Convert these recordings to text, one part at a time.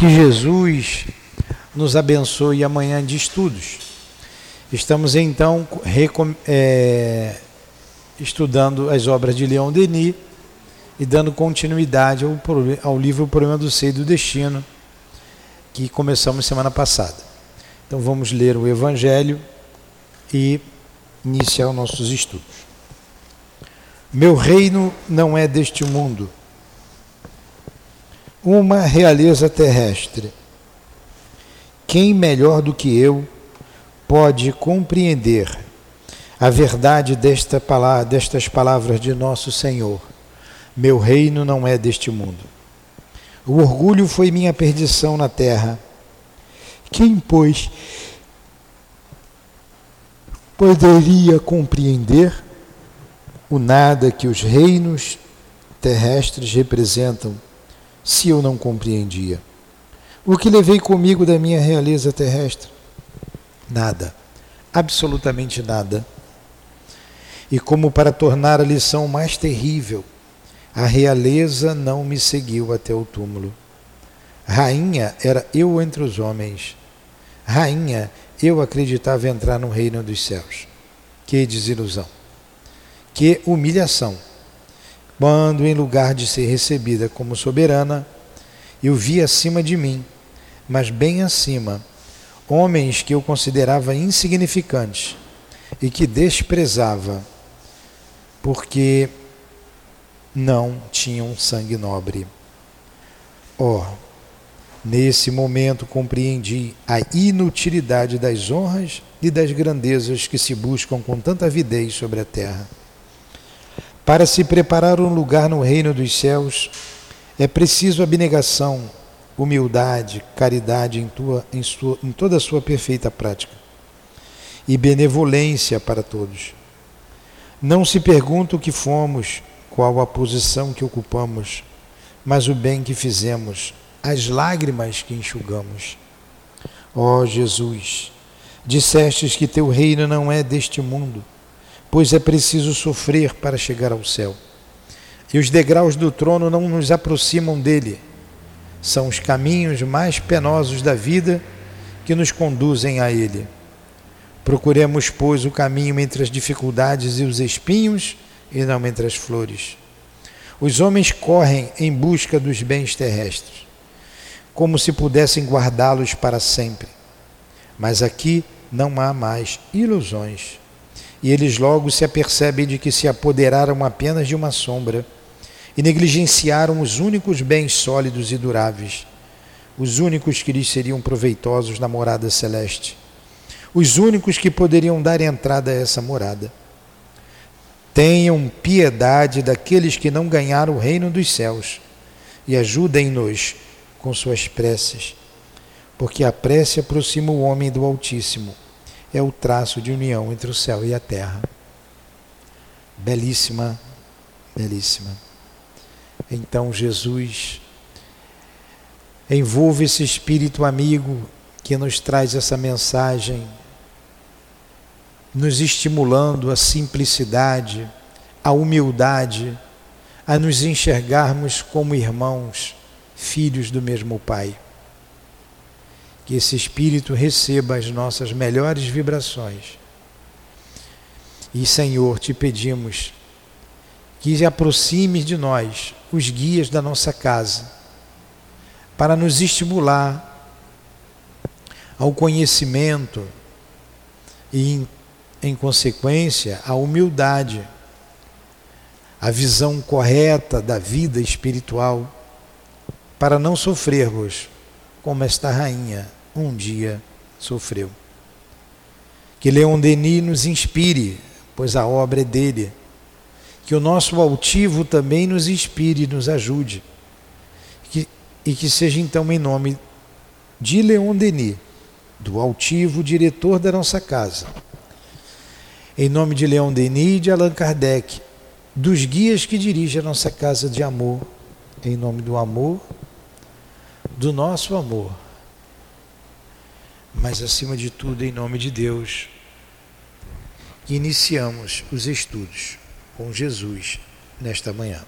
Que Jesus nos abençoe amanhã de estudos. Estamos então é, estudando as obras de Leon Denis e dando continuidade ao, ao livro O Problema do Ser e do Destino, que começamos semana passada. Então vamos ler o Evangelho e iniciar nossos estudos. Meu reino não é deste mundo uma realeza terrestre. Quem melhor do que eu pode compreender a verdade desta palavra, destas palavras de nosso Senhor? Meu reino não é deste mundo. O orgulho foi minha perdição na terra. Quem, pois, poderia compreender o nada que os reinos terrestres representam? Se eu não compreendia? O que levei comigo da minha realeza terrestre? Nada, absolutamente nada. E como para tornar a lição mais terrível, a realeza não me seguiu até o túmulo. Rainha era eu entre os homens. Rainha, eu acreditava entrar no reino dos céus. Que desilusão! Que humilhação! Quando, em lugar de ser recebida como soberana, eu vi acima de mim, mas bem acima, homens que eu considerava insignificantes e que desprezava, porque não tinham sangue nobre. Oh, nesse momento compreendi a inutilidade das honras e das grandezas que se buscam com tanta avidez sobre a terra para se preparar um lugar no reino dos céus, é preciso abnegação, humildade, caridade em, tua, em, sua, em toda a sua perfeita prática e benevolência para todos. Não se pergunta o que fomos, qual a posição que ocupamos, mas o bem que fizemos, as lágrimas que enxugamos. Ó oh, Jesus, dissestes que teu reino não é deste mundo pois é preciso sofrer para chegar ao céu. E os degraus do trono não nos aproximam dele. São os caminhos mais penosos da vida que nos conduzem a ele. Procuremos, pois, o caminho entre as dificuldades e os espinhos e não entre as flores. Os homens correm em busca dos bens terrestres, como se pudessem guardá-los para sempre. Mas aqui não há mais ilusões e eles logo se apercebem de que se apoderaram apenas de uma sombra e negligenciaram os únicos bens sólidos e duráveis, os únicos que lhes seriam proveitosos na morada celeste, os únicos que poderiam dar entrada a essa morada. Tenham piedade daqueles que não ganharam o reino dos céus e ajudem-nos com suas preces, porque a prece aproxima o homem do Altíssimo é o traço de união entre o céu e a terra. Belíssima, belíssima. Então Jesus envolve esse espírito amigo que nos traz essa mensagem, nos estimulando a simplicidade, a humildade, a nos enxergarmos como irmãos, filhos do mesmo Pai que esse Espírito receba as nossas melhores vibrações. E, Senhor, te pedimos que aproximes de nós os guias da nossa casa, para nos estimular ao conhecimento e, em, consequência, à humildade, a visão correta da vida espiritual, para não sofrermos como esta rainha um dia sofreu. Que Leon Denis nos inspire, pois a obra é dele. Que o nosso altivo também nos inspire e nos ajude. Que, e que seja então em nome de Leon Denis, do altivo diretor da nossa casa, em nome de Leon Denis e de Allan Kardec, dos guias que dirigem a nossa casa de amor, em nome do amor, do nosso amor, mas acima de tudo, em nome de Deus, iniciamos os estudos com Jesus nesta manhã.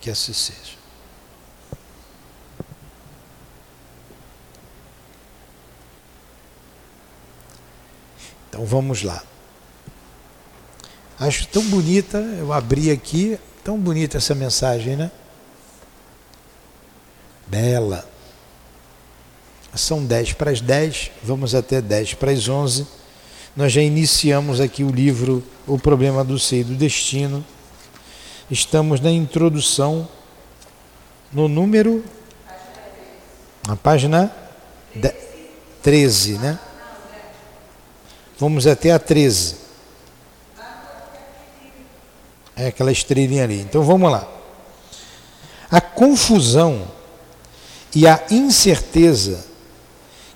Que assim seja. Então vamos lá. Acho tão bonita, eu abri aqui, tão bonita essa mensagem, né? Bela. São 10 para as 10, vamos até 10 para as 11. Nós já iniciamos aqui o livro O Problema do Ser e do Destino. Estamos na introdução, no número. Na página 13, né? Vamos até a 13. É aquela estrelinha ali. Então vamos lá. A confusão e a incerteza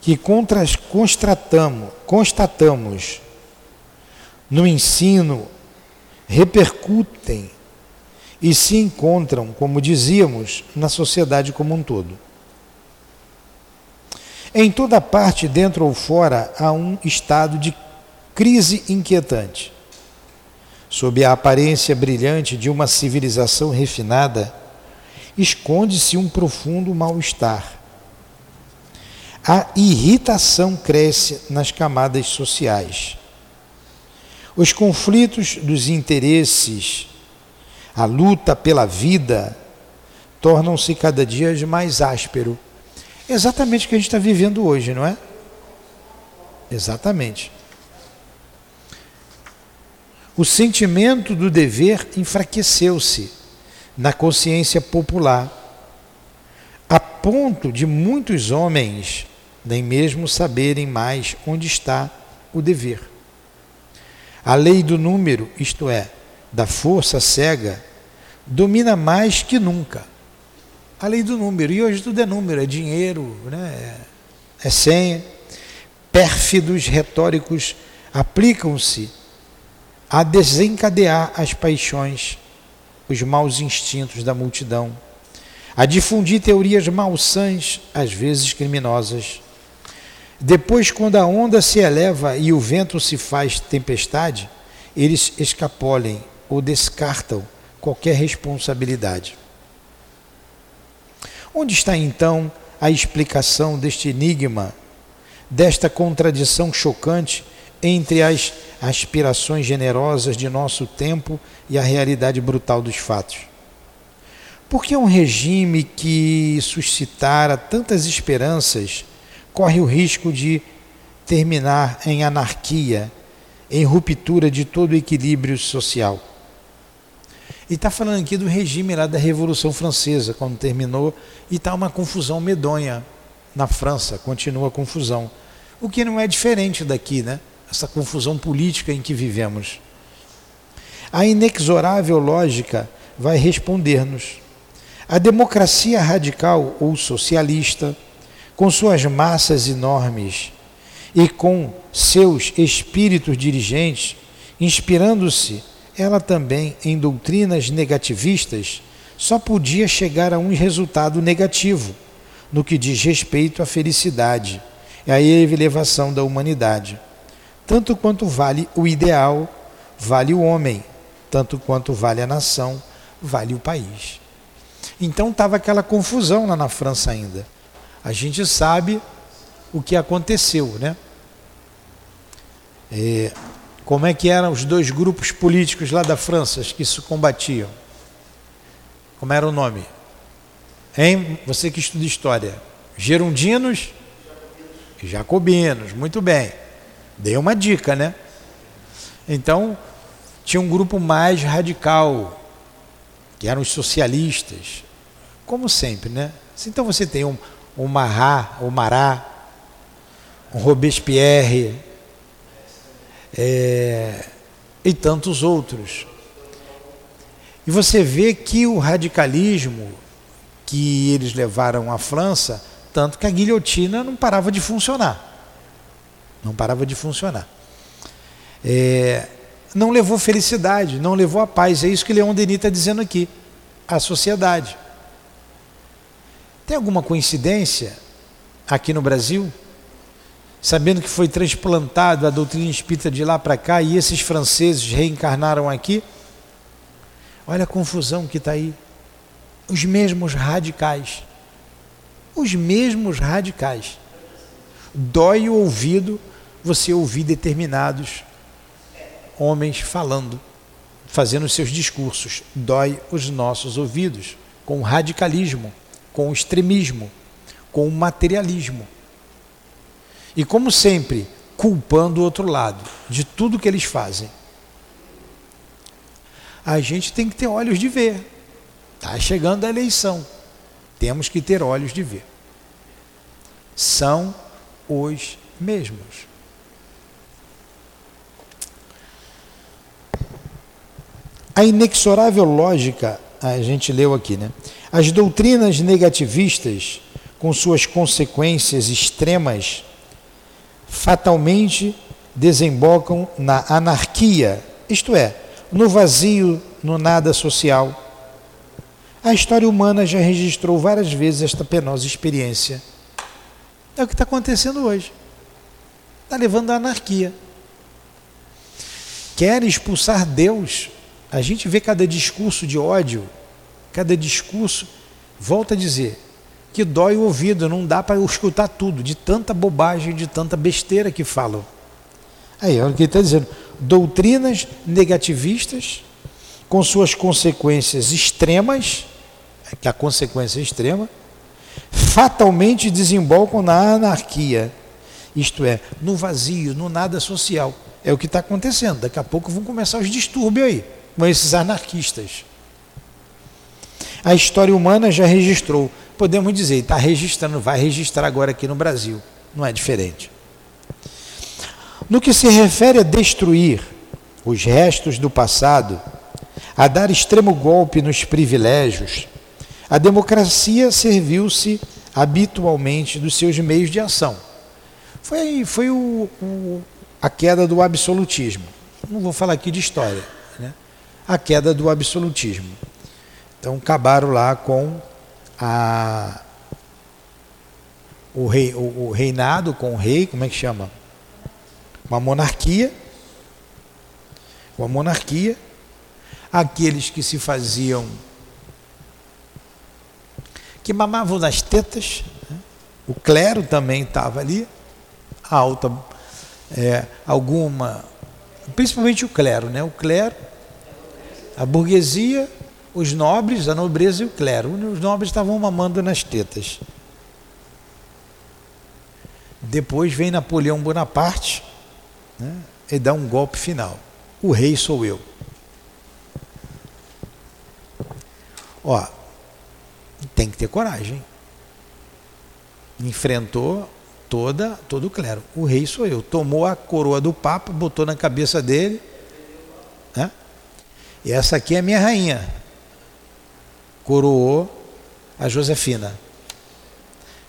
que constatamos, constatamos no ensino repercutem e se encontram, como dizíamos, na sociedade como um todo. Em toda parte, dentro ou fora, há um estado de crise inquietante. Sob a aparência brilhante de uma civilização refinada, esconde-se um profundo mal-estar. A irritação cresce nas camadas sociais. Os conflitos dos interesses, a luta pela vida, tornam-se cada dia mais áspero. Exatamente o que a gente está vivendo hoje, não é? Exatamente. O sentimento do dever enfraqueceu-se na consciência popular, a ponto de muitos homens nem mesmo saberem mais onde está o dever. A lei do número, isto é, da força cega, domina mais que nunca. A lei do número, e hoje tudo é número, é dinheiro, né? é, é senha. Pérfidos retóricos aplicam-se a desencadear as paixões, os maus instintos da multidão, a difundir teorias malsãs, às vezes criminosas. Depois, quando a onda se eleva e o vento se faz tempestade, eles escapolem ou descartam qualquer responsabilidade. Onde está então a explicação deste enigma, desta contradição chocante entre as aspirações generosas de nosso tempo e a realidade brutal dos fatos. Porque um regime que suscitara tantas esperanças corre o risco de terminar em anarquia, em ruptura de todo o equilíbrio social. E está falando aqui do regime lá da Revolução Francesa, quando terminou, e está uma confusão medonha na França, continua a confusão. O que não é diferente daqui, né? essa confusão política em que vivemos. A inexorável lógica vai responder-nos. A democracia radical ou socialista, com suas massas enormes e com seus espíritos dirigentes, inspirando-se ela também em doutrinas negativistas, só podia chegar a um resultado negativo no que diz respeito à felicidade e à elevação da humanidade. Tanto quanto vale o ideal, vale o homem. Tanto quanto vale a nação, vale o país. Então estava aquela confusão lá na França ainda. A gente sabe o que aconteceu, né? É, como é que eram os dois grupos políticos lá da França que se combatiam? Como era o nome? Hein? Você que estuda história. Gerundinos e jacobinos. Muito bem. Dei uma dica, né? Então, tinha um grupo mais radical, que eram os socialistas, como sempre, né? Então você tem um, um Mará, um Mará, um Robespierre, é, e tantos outros. E você vê que o radicalismo que eles levaram à França, tanto que a guilhotina não parava de funcionar. Não parava de funcionar. É, não levou felicidade, não levou a paz. É isso que Leon Denis está dizendo aqui. A sociedade. Tem alguma coincidência aqui no Brasil? Sabendo que foi transplantado a doutrina espírita de lá para cá e esses franceses reencarnaram aqui? Olha a confusão que está aí. Os mesmos radicais. Os mesmos radicais. Dói o ouvido você ouvir determinados homens falando, fazendo seus discursos. Dói os nossos ouvidos com radicalismo, com o extremismo, com o materialismo. E como sempre, culpando o outro lado de tudo que eles fazem. A gente tem que ter olhos de ver. Está chegando a eleição. Temos que ter olhos de ver. São os mesmos. A inexorável lógica, a gente leu aqui, né? As doutrinas negativistas, com suas consequências extremas, fatalmente desembocam na anarquia, isto é, no vazio, no nada social. A história humana já registrou várias vezes esta penosa experiência. É o que está acontecendo hoje. Está levando à anarquia. Quer expulsar Deus. A gente vê cada discurso de ódio, cada discurso, volta a dizer, que dói o ouvido, não dá para escutar tudo, de tanta bobagem, de tanta besteira que falam. Aí, olha o que ele está dizendo. Doutrinas negativistas, com suas consequências extremas, que a consequência é extrema, fatalmente desembocam na anarquia, isto é, no vazio, no nada social. É o que está acontecendo. Daqui a pouco vão começar os distúrbios aí, com esses anarquistas. A história humana já registrou podemos dizer, está registrando, vai registrar agora aqui no Brasil. Não é diferente. No que se refere a destruir os restos do passado, a dar extremo golpe nos privilégios, a democracia serviu-se habitualmente dos seus meios de ação. Foi, foi o, o, a queda do absolutismo. Não vou falar aqui de história. A queda do absolutismo. Então acabaram lá com a, o, rei, o, o reinado com o rei, como é que chama? Uma monarquia. Uma monarquia. Aqueles que se faziam. que mamavam nas tetas. Né? O clero também estava ali. Alta. É, alguma. Principalmente o clero, né? O clero, a burguesia os nobres, a nobreza e o clero. Os nobres estavam mamando nas tetas. Depois vem Napoleão Bonaparte né, e dá um golpe final. O rei sou eu. Ó, tem que ter coragem. Enfrentou toda todo o clero. O rei sou eu. Tomou a coroa do papa, botou na cabeça dele. E essa aqui é a minha rainha coroou a Josefina.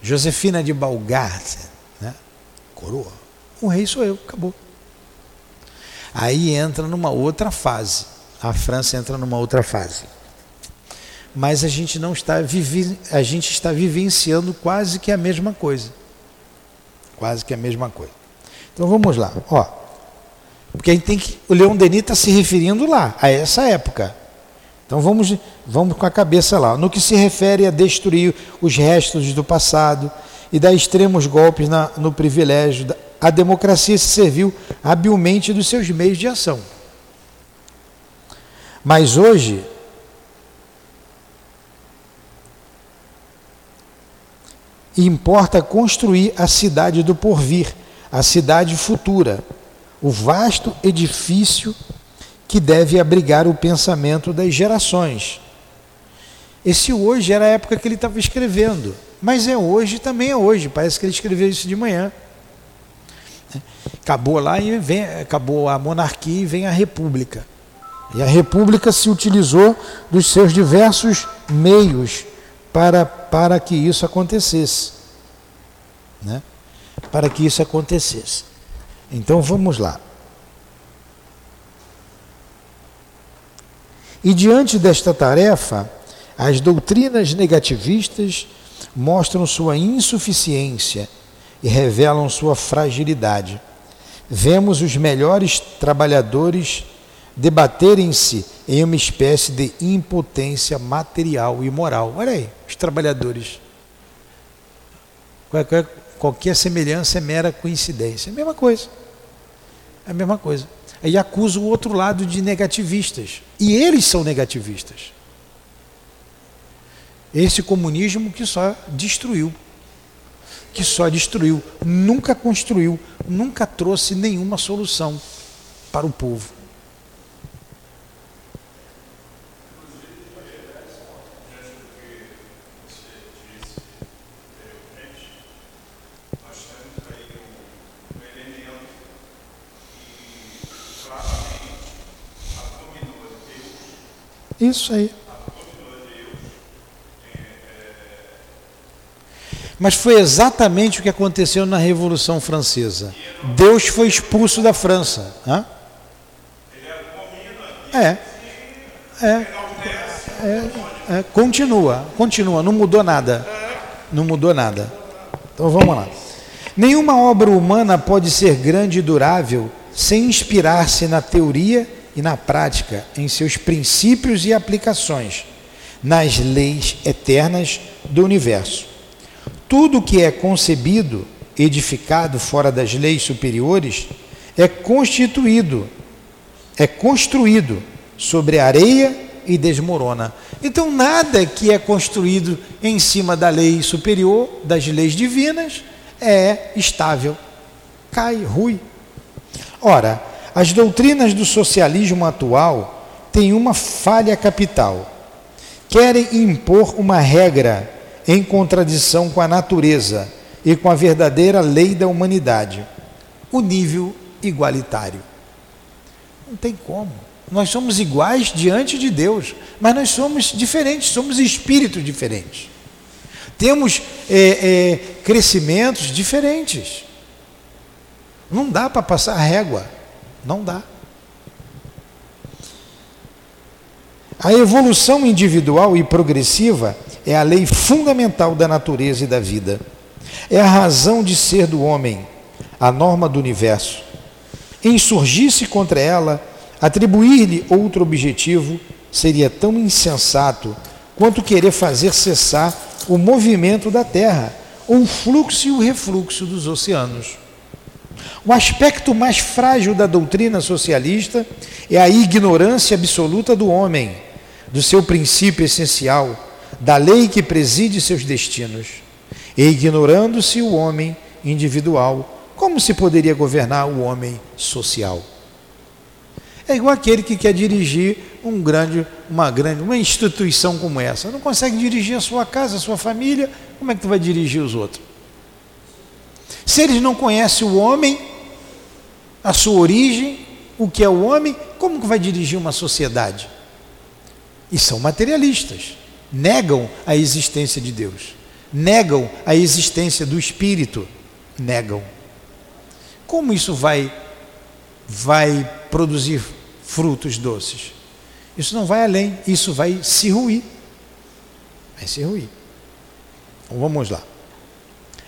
Josefina de Balgard, né? coroa. O rei sou eu, acabou. Aí entra numa outra fase. A França entra numa outra fase. Mas a gente não está vivi a gente está vivenciando quase que a mesma coisa. Quase que a mesma coisa. Então vamos lá, ó. Porque a gente tem que o Leão Denis está se referindo lá a essa época. Então vamos, vamos com a cabeça lá. No que se refere a destruir os restos do passado e dar extremos golpes na, no privilégio, a democracia se serviu habilmente dos seus meios de ação. Mas hoje, importa construir a cidade do porvir, a cidade futura, o vasto edifício que deve abrigar o pensamento das gerações. Esse hoje era a época que ele estava escrevendo, mas é hoje também é hoje. Parece que ele escreveu isso de manhã. Acabou lá e vem, acabou a monarquia e vem a república. E a república se utilizou dos seus diversos meios para, para que isso acontecesse. Né? Para que isso acontecesse. Então vamos lá. E diante desta tarefa, as doutrinas negativistas mostram sua insuficiência e revelam sua fragilidade. Vemos os melhores trabalhadores debaterem-se em uma espécie de impotência material e moral. Olha aí, os trabalhadores. Qual é, é, qualquer semelhança é mera coincidência. Mesma coisa. É a mesma coisa. Aí acusa o outro lado de negativistas. E eles são negativistas. Esse comunismo que só destruiu. Que só destruiu. Nunca construiu. Nunca trouxe nenhuma solução para o povo. Isso aí. Mas foi exatamente o que aconteceu na Revolução Francesa. Deus foi expulso da França. Hã? É. É. é. é. Continua, continua, não mudou nada. Não mudou nada. Então vamos lá. Nenhuma obra humana pode ser grande e durável sem inspirar-se na teoria e na prática, em seus princípios e aplicações, nas leis eternas do universo. Tudo que é concebido, edificado fora das leis superiores, é constituído, é construído sobre areia e desmorona. Então, nada que é construído em cima da lei superior, das leis divinas, é estável. Cai, rui. Ora, as doutrinas do socialismo atual têm uma falha capital. Querem impor uma regra em contradição com a natureza e com a verdadeira lei da humanidade, o nível igualitário. Não tem como. Nós somos iguais diante de Deus, mas nós somos diferentes, somos espíritos diferentes. Temos é, é, crescimentos diferentes. Não dá para passar régua. Não dá. A evolução individual e progressiva é a lei fundamental da natureza e da vida. É a razão de ser do homem, a norma do universo. Insurgir-se contra ela, atribuir-lhe outro objetivo, seria tão insensato quanto querer fazer cessar o movimento da Terra, o fluxo e o refluxo dos oceanos. O aspecto mais frágil da doutrina socialista é a ignorância absoluta do homem, do seu princípio essencial, da lei que preside seus destinos. E ignorando-se o homem individual, como se poderia governar o homem social? É igual aquele que quer dirigir um grande, uma grande, uma instituição como essa. Não consegue dirigir a sua casa, a sua família, como é que tu vai dirigir os outros? Se eles não conhecem o homem, a sua origem, o que é o homem, como que vai dirigir uma sociedade? E são materialistas, negam a existência de Deus, negam a existência do Espírito, negam. Como isso vai vai produzir frutos doces? Isso não vai além, isso vai se ruir. Vai se ruir. Então vamos lá.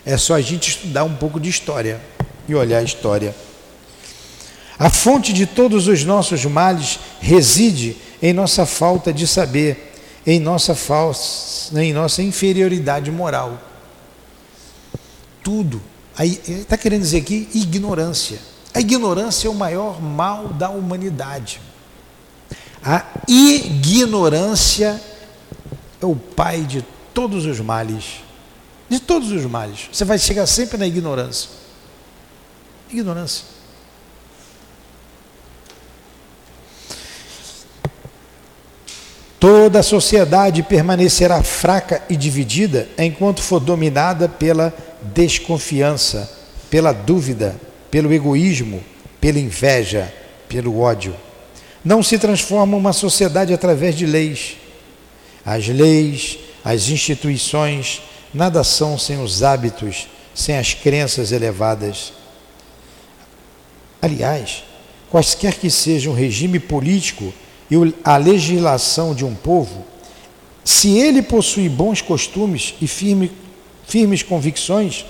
É só a gente estudar um pouco de história e olhar a história. A fonte de todos os nossos males reside em nossa falta de saber, em nossa falsa, em nossa inferioridade moral. Tudo. Está querendo dizer aqui ignorância. A ignorância é o maior mal da humanidade. A ignorância é o pai de todos os males de todos os males. Você vai chegar sempre na ignorância. Ignorância. Toda a sociedade permanecerá fraca e dividida enquanto for dominada pela desconfiança, pela dúvida, pelo egoísmo, pela inveja, pelo ódio. Não se transforma uma sociedade através de leis. As leis, as instituições, Nada são sem os hábitos, sem as crenças elevadas. Aliás, quaisquer que seja o regime político e a legislação de um povo, se ele possui bons costumes e firme, firmes convicções,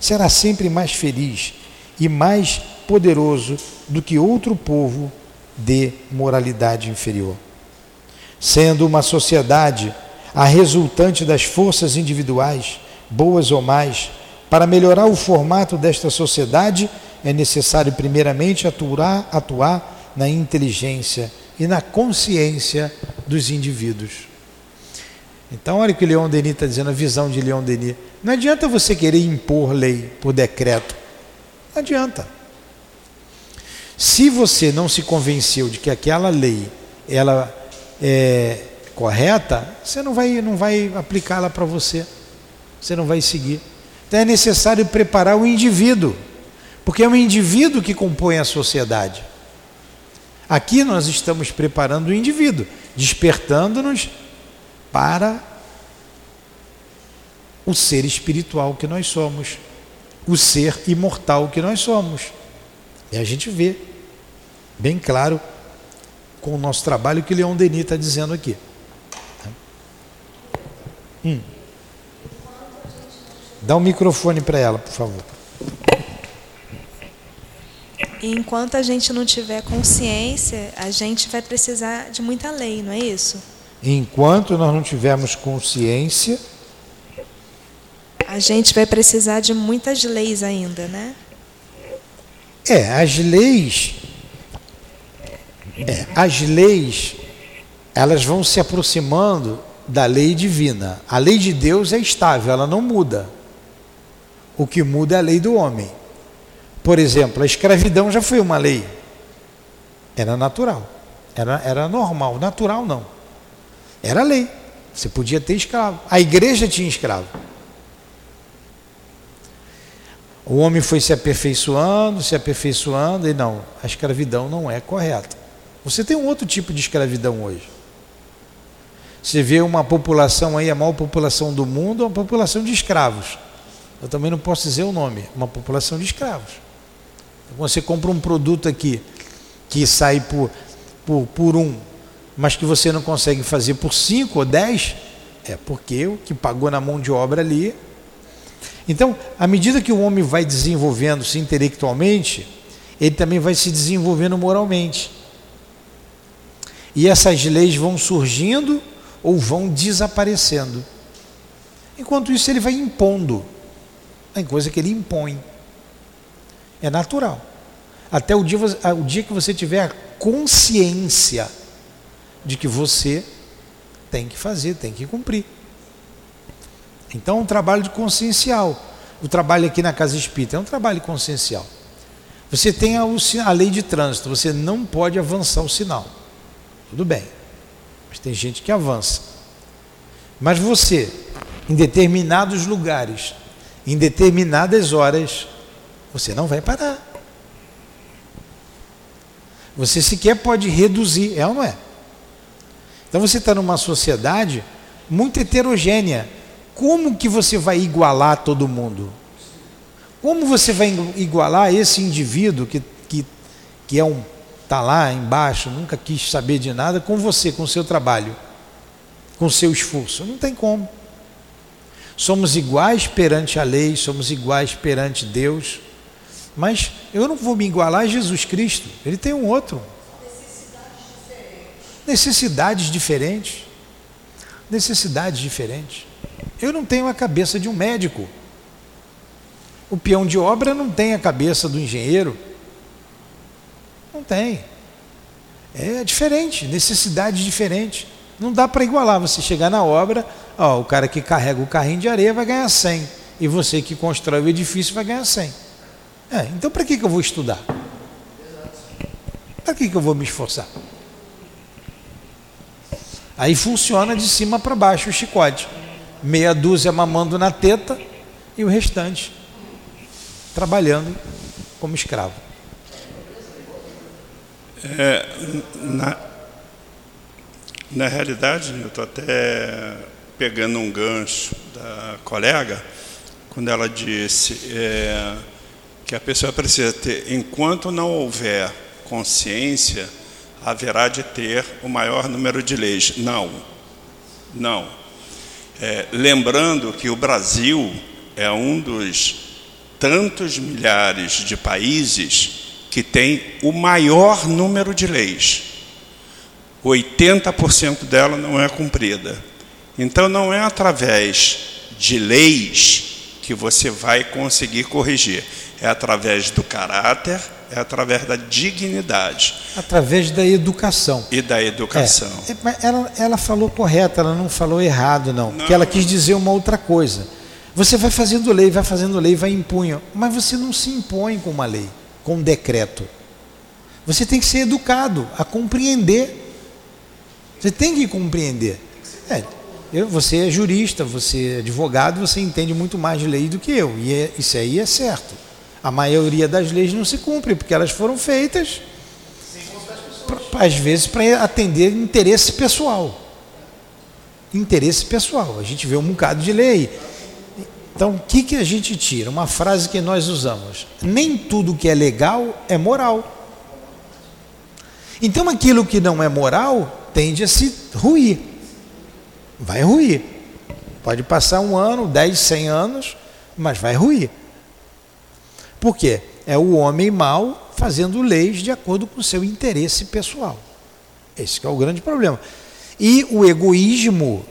será sempre mais feliz e mais poderoso do que outro povo de moralidade inferior. Sendo uma sociedade a resultante das forças individuais, boas ou mais, Para melhorar o formato desta sociedade, é necessário, primeiramente, atuar, atuar na inteligência e na consciência dos indivíduos. Então, olha o que Leon Denis está dizendo, a visão de Leon Denis. Não adianta você querer impor lei por decreto. Não adianta. Se você não se convenceu de que aquela lei ela é correta, você não vai, não vai aplicá-la para você. Você não vai seguir. Então é necessário preparar o indivíduo, porque é o indivíduo que compõe a sociedade. Aqui nós estamos preparando o indivíduo, despertando-nos para o ser espiritual que nós somos, o ser imortal que nós somos. E a gente vê bem claro com o nosso trabalho que Leon Denis está dizendo aqui. Hum. Dá um microfone para ela, por favor. enquanto a gente não tiver consciência, a gente vai precisar de muita lei, não é isso? Enquanto nós não tivermos consciência, a gente vai precisar de muitas leis ainda, né? É, as leis, é, as leis, elas vão se aproximando da lei divina. A lei de Deus é estável, ela não muda. O que muda é a lei do homem. Por exemplo, a escravidão já foi uma lei. Era natural. Era, era normal. Natural não. Era lei. Você podia ter escravo. A igreja tinha escravo. O homem foi se aperfeiçoando, se aperfeiçoando, e não, a escravidão não é correta. Você tem um outro tipo de escravidão hoje. Você vê uma população aí, a maior população do mundo, é uma população de escravos. Eu também não posso dizer o nome, uma população de escravos. Então, você compra um produto aqui que sai por, por, por um, mas que você não consegue fazer por cinco ou dez, é porque o que pagou na mão de obra ali. Então, à medida que o homem vai desenvolvendo-se intelectualmente, ele também vai se desenvolvendo moralmente. E essas leis vão surgindo ou vão desaparecendo. Enquanto isso, ele vai impondo. Tem coisa que ele impõe. É natural. Até o dia, o dia que você tiver a consciência de que você tem que fazer, tem que cumprir. Então, é um trabalho de consciencial. O trabalho aqui na Casa Espírita é um trabalho consciencial. Você tem a, a lei de trânsito, você não pode avançar o sinal. Tudo bem. Mas tem gente que avança. Mas você, em determinados lugares, em determinadas horas, você não vai parar. Você sequer pode reduzir, é ou não é? Então você está numa sociedade muito heterogênea. Como que você vai igualar todo mundo? Como você vai igualar esse indivíduo que, que, que é um está lá embaixo, nunca quis saber de nada, com você, com o seu trabalho, com o seu esforço. Não tem como. Somos iguais perante a lei, somos iguais perante Deus, mas eu não vou me igualar a Jesus Cristo, ele tem um outro. Necessidades diferentes. Necessidades diferentes. Eu não tenho a cabeça de um médico. O peão de obra não tem a cabeça do engenheiro. Não tem. É diferente, necessidade diferente. Não dá para igualar. Você chegar na obra, ó, o cara que carrega o carrinho de areia vai ganhar 100. E você que constrói o edifício vai ganhar 100. É, então para que, que eu vou estudar? Para que, que eu vou me esforçar? Aí funciona de cima para baixo o chicote. Meia dúzia mamando na teta e o restante trabalhando como escravo. É, na, na realidade, eu estou até pegando um gancho da colega, quando ela disse é, que a pessoa precisa ter, enquanto não houver consciência, haverá de ter o maior número de leis. Não, não. É, lembrando que o Brasil é um dos tantos milhares de países que tem o maior número de leis. 80% dela não é cumprida. Então, não é através de leis que você vai conseguir corrigir. É através do caráter, é através da dignidade. Através da educação. E da educação. É, ela, ela falou correto, ela não falou errado, não. não. Porque ela quis dizer uma outra coisa. Você vai fazendo lei, vai fazendo lei, vai impunha. Mas você não se impõe com uma lei, com decreto. Você tem que ser educado a compreender. Você tem que compreender. É, eu, você é jurista, você é advogado, você entende muito mais de lei do que eu. E é, isso aí é certo. A maioria das leis não se cumpre, porque elas foram feitas, pra, às vezes, para atender interesse pessoal. Interesse pessoal. A gente vê um bocado de lei. Então, o que, que a gente tira? Uma frase que nós usamos: nem tudo que é legal é moral. Então, aquilo que não é moral tende a se ruir. Vai ruir. Pode passar um ano, dez, cem anos, mas vai ruir. Por quê? É o homem mau fazendo leis de acordo com o seu interesse pessoal. Esse é o grande problema. E o egoísmo,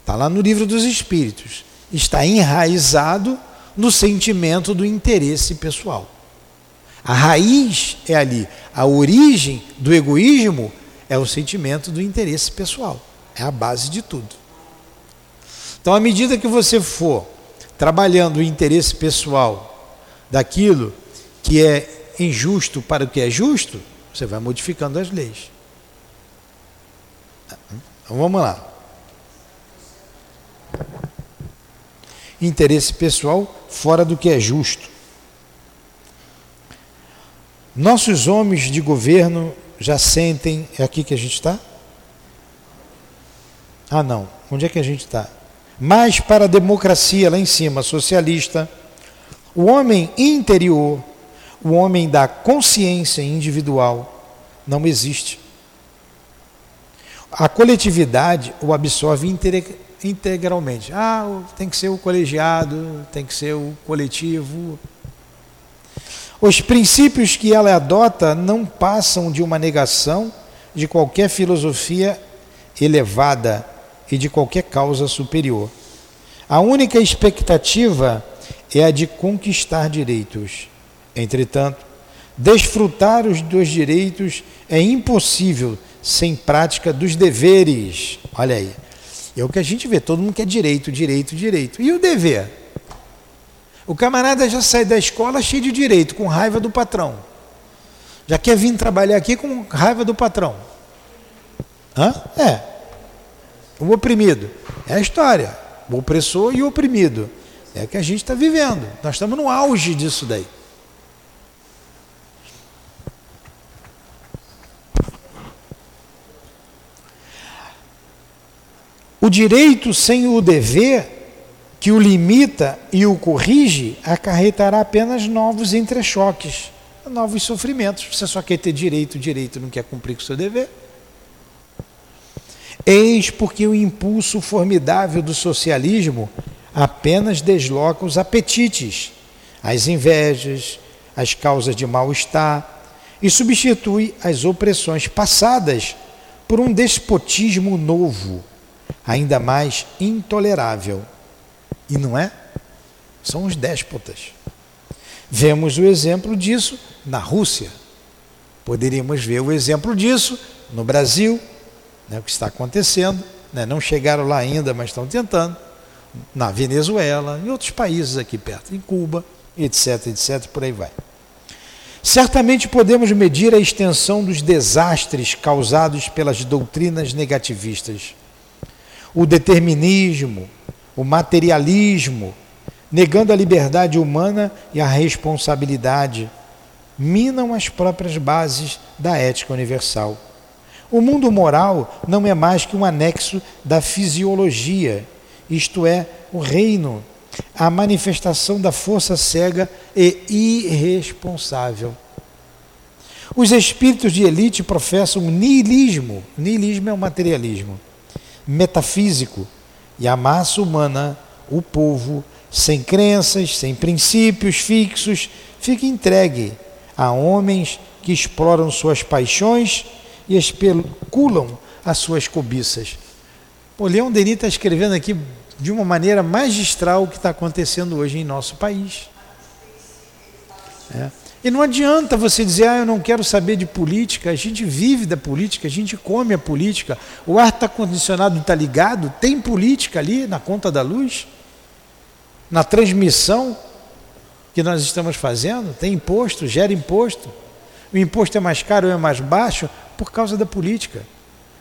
está lá no livro dos Espíritos, está enraizado no sentimento do interesse pessoal. A raiz é ali. A origem do egoísmo é o sentimento do interesse pessoal. É a base de tudo. Então, à medida que você for trabalhando o interesse pessoal daquilo que é injusto para o que é justo, você vai modificando as leis. Então, vamos lá. Interesse pessoal fora do que é justo. Nossos homens de governo já sentem. É aqui que a gente está? Ah, não. Onde é que a gente está? Mas para a democracia lá em cima, socialista, o homem interior, o homem da consciência individual, não existe. A coletividade o absorve integralmente. Ah, tem que ser o colegiado, tem que ser o coletivo, os princípios que ela adota não passam de uma negação de qualquer filosofia elevada e de qualquer causa superior. A única expectativa é a de conquistar direitos. Entretanto, desfrutar os dos direitos é impossível sem prática dos deveres. Olha aí. É o que a gente vê, todo mundo quer direito, direito, direito. E o dever? O camarada já sai da escola cheio de direito, com raiva do patrão. Já quer vir trabalhar aqui com raiva do patrão. Hã? É. O oprimido. É a história. O opressor e o oprimido. É o que a gente está vivendo. Nós estamos no auge disso daí. O direito sem o dever que o limita e o corrige, acarretará apenas novos entrechoques, novos sofrimentos. Você só quer ter direito, direito não quer cumprir com o seu dever. Eis porque o impulso formidável do socialismo apenas desloca os apetites, as invejas, as causas de mal-estar e substitui as opressões passadas por um despotismo novo, ainda mais intolerável e não é? São os déspotas. Vemos o exemplo disso na Rússia. Poderíamos ver o exemplo disso no Brasil, né, o que está acontecendo. Né, não chegaram lá ainda, mas estão tentando. Na Venezuela, em outros países aqui perto, em Cuba, etc, etc, por aí vai. Certamente podemos medir a extensão dos desastres causados pelas doutrinas negativistas. O determinismo, o materialismo, negando a liberdade humana e a responsabilidade, minam as próprias bases da ética universal. O mundo moral não é mais que um anexo da fisiologia, isto é, o reino, a manifestação da força cega e irresponsável. Os espíritos de elite professam niilismo, niilismo é o materialismo, metafísico, e a massa humana, o povo, sem crenças, sem princípios fixos, fica entregue a homens que exploram suas paixões e especulam as suas cobiças. O Leão Denis está escrevendo aqui de uma maneira magistral o que está acontecendo hoje em nosso país. É. E não adianta você dizer, ah, eu não quero saber de política, a gente vive da política, a gente come a política, o ar está condicionado, está ligado, tem política ali na conta da luz, na transmissão que nós estamos fazendo, tem imposto, gera imposto. O imposto é mais caro ou é mais baixo por causa da política.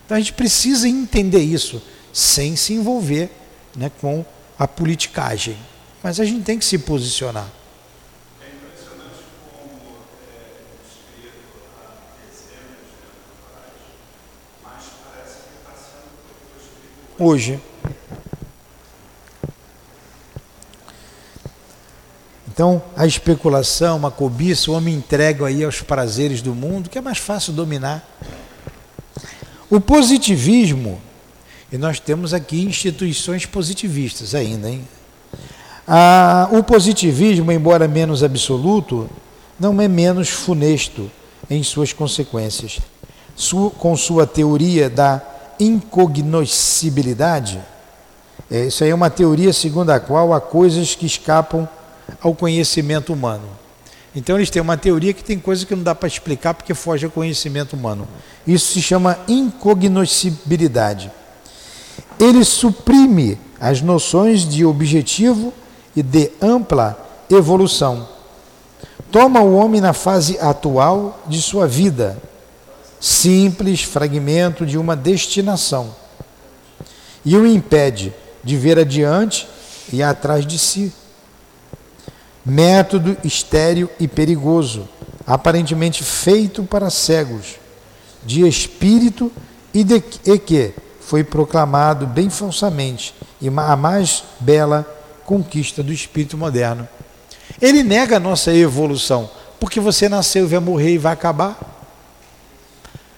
Então a gente precisa entender isso sem se envolver né, com a politicagem. Mas a gente tem que se posicionar. Hoje. Então, a especulação, a cobiça, o homem entrega aí aos prazeres do mundo, que é mais fácil dominar. O positivismo, e nós temos aqui instituições positivistas ainda, hein? Ah, o positivismo, embora menos absoluto, não é menos funesto em suas consequências. com sua teoria da incognoscibilidade, é, isso aí é uma teoria segundo a qual há coisas que escapam ao conhecimento humano. Então eles têm uma teoria que tem coisas que não dá para explicar porque foge ao conhecimento humano. Isso se chama incognoscibilidade. Ele suprime as noções de objetivo e de ampla evolução. Toma o homem na fase atual de sua vida, simples fragmento de uma destinação, e o impede de ver adiante e atrás de si método estéril e perigoso, aparentemente feito para cegos, de espírito e, de, e que foi proclamado bem falsamente e a mais bela conquista do espírito moderno. Ele nega a nossa evolução, porque você nasceu, vai morrer e vai acabar.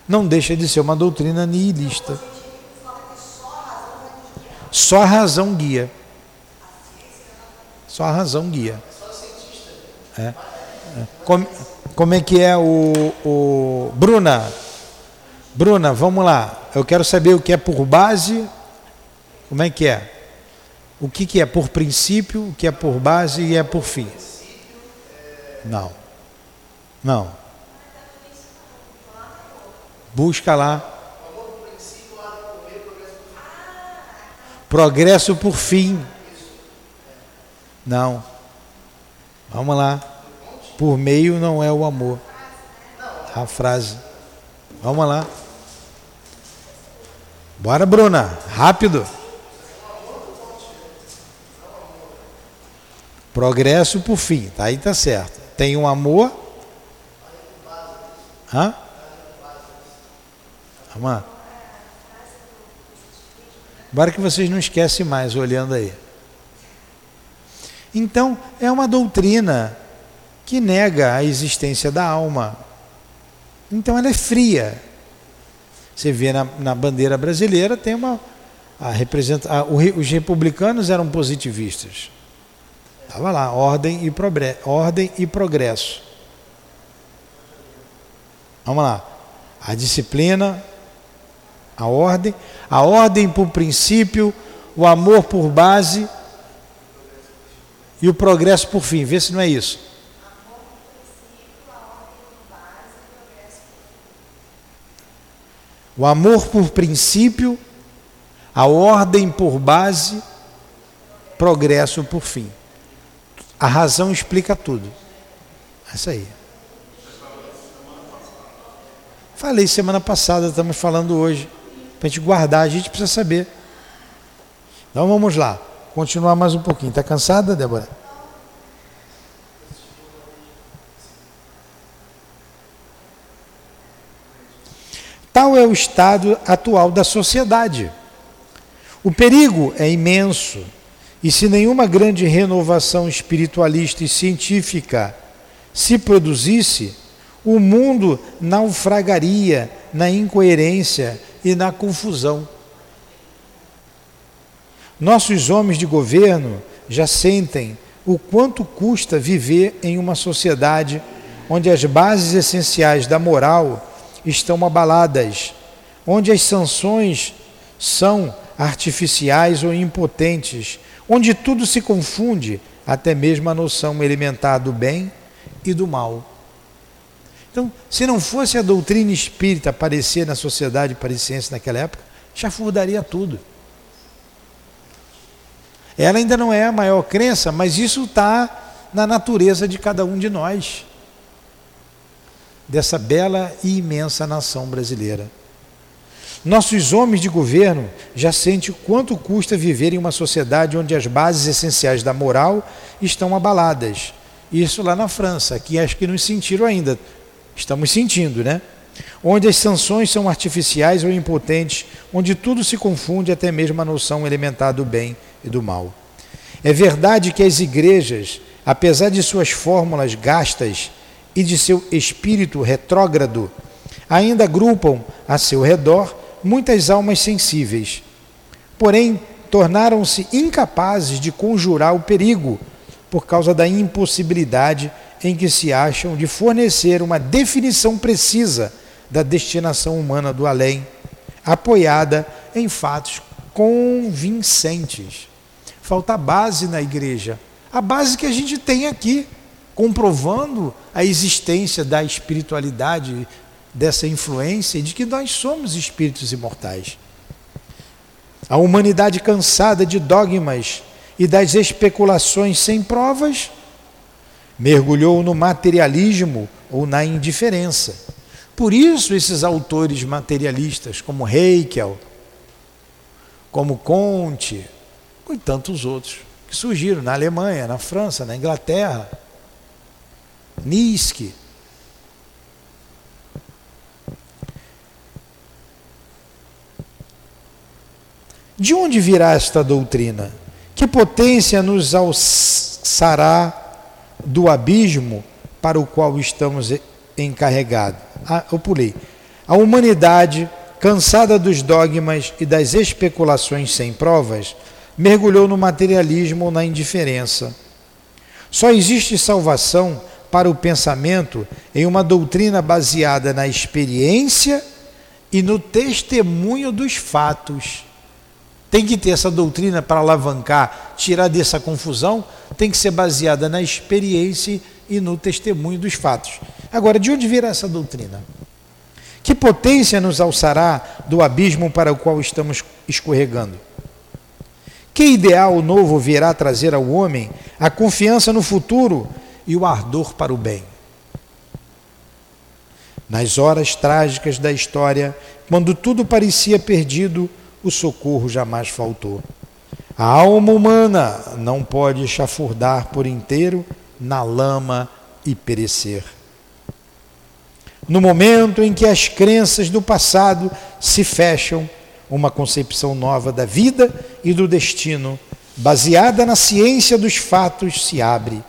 Não deixa de ser uma doutrina nihilista. Só a razão guia. Só a razão guia. É. Como, como é que é o, o. Bruna, Bruna, vamos lá. Eu quero saber o que é por base. Como é que é? O que, que é por princípio, o que é por base e é por fim? Não. Não. Busca lá. Progresso por fim. Não. Vamos lá. Por meio não é o amor. A frase. Vamos lá. Bora, Bruna. Rápido. Progresso por fim. Tá aí tá certo. Tem um amor. Hã? Lá. Agora que vocês não esquecem mais olhando aí. Então, é uma doutrina que nega a existência da alma. Então, ela é fria. Você vê na, na bandeira brasileira, tem uma. A representa, a, os republicanos eram positivistas. Estava lá, ordem e, progresso, ordem e progresso. Vamos lá. A disciplina, a ordem, a ordem por princípio, o amor por base e o progresso por fim. Vê se não é isso. O amor por princípio, a ordem por base, progresso por fim. A razão explica tudo. É isso aí. Falei semana passada, estamos falando hoje. Para a gente guardar, a gente precisa saber. Então vamos lá. Continuar mais um pouquinho. Está cansada, Débora? Tal é o estado atual da sociedade. O perigo é imenso, e se nenhuma grande renovação espiritualista e científica se produzisse, o mundo naufragaria na incoerência e na confusão. Nossos homens de governo já sentem o quanto custa viver em uma sociedade onde as bases essenciais da moral estão abaladas, onde as sanções são artificiais ou impotentes, onde tudo se confunde, até mesmo a noção elementar do bem e do mal. Então, se não fosse a doutrina espírita aparecer na sociedade parisiense naquela época, já chafurdaria tudo. Ela ainda não é a maior crença, mas isso está na natureza de cada um de nós, dessa bela e imensa nação brasileira. Nossos homens de governo já sentem quanto custa viver em uma sociedade onde as bases essenciais da moral estão abaladas. Isso lá na França, que acho que não sentiram ainda. Estamos sentindo, né? Onde as sanções são artificiais ou impotentes, onde tudo se confunde, até mesmo a noção elementar do bem e do mal. É verdade que as igrejas, apesar de suas fórmulas gastas e de seu espírito retrógrado, ainda agrupam a seu redor muitas almas sensíveis. Porém, tornaram-se incapazes de conjurar o perigo por causa da impossibilidade em que se acham de fornecer uma definição precisa da destinação humana do além, apoiada em fatos convincentes. Falta base na igreja, a base que a gente tem aqui, comprovando a existência da espiritualidade, dessa influência de que nós somos espíritos imortais. A humanidade cansada de dogmas e das especulações sem provas mergulhou no materialismo ou na indiferença. Por isso, esses autores materialistas, como Heikel, como Conte, e tantos outros, que surgiram na Alemanha, na França, na Inglaterra, Nietzsche, De onde virá esta doutrina? Que potência nos alçará do abismo para o qual estamos encarregados. Ah, eu pulei. A humanidade, cansada dos dogmas e das especulações sem provas, mergulhou no materialismo ou na indiferença. Só existe salvação para o pensamento em uma doutrina baseada na experiência e no testemunho dos fatos. Tem que ter essa doutrina para alavancar, tirar dessa confusão, tem que ser baseada na experiência e no testemunho dos fatos. Agora, de onde virá essa doutrina? Que potência nos alçará do abismo para o qual estamos escorregando? Que ideal novo virá trazer ao homem a confiança no futuro e o ardor para o bem? Nas horas trágicas da história, quando tudo parecia perdido, o socorro jamais faltou. A alma humana não pode chafurdar por inteiro na lama e perecer. No momento em que as crenças do passado se fecham, uma concepção nova da vida e do destino, baseada na ciência dos fatos, se abre.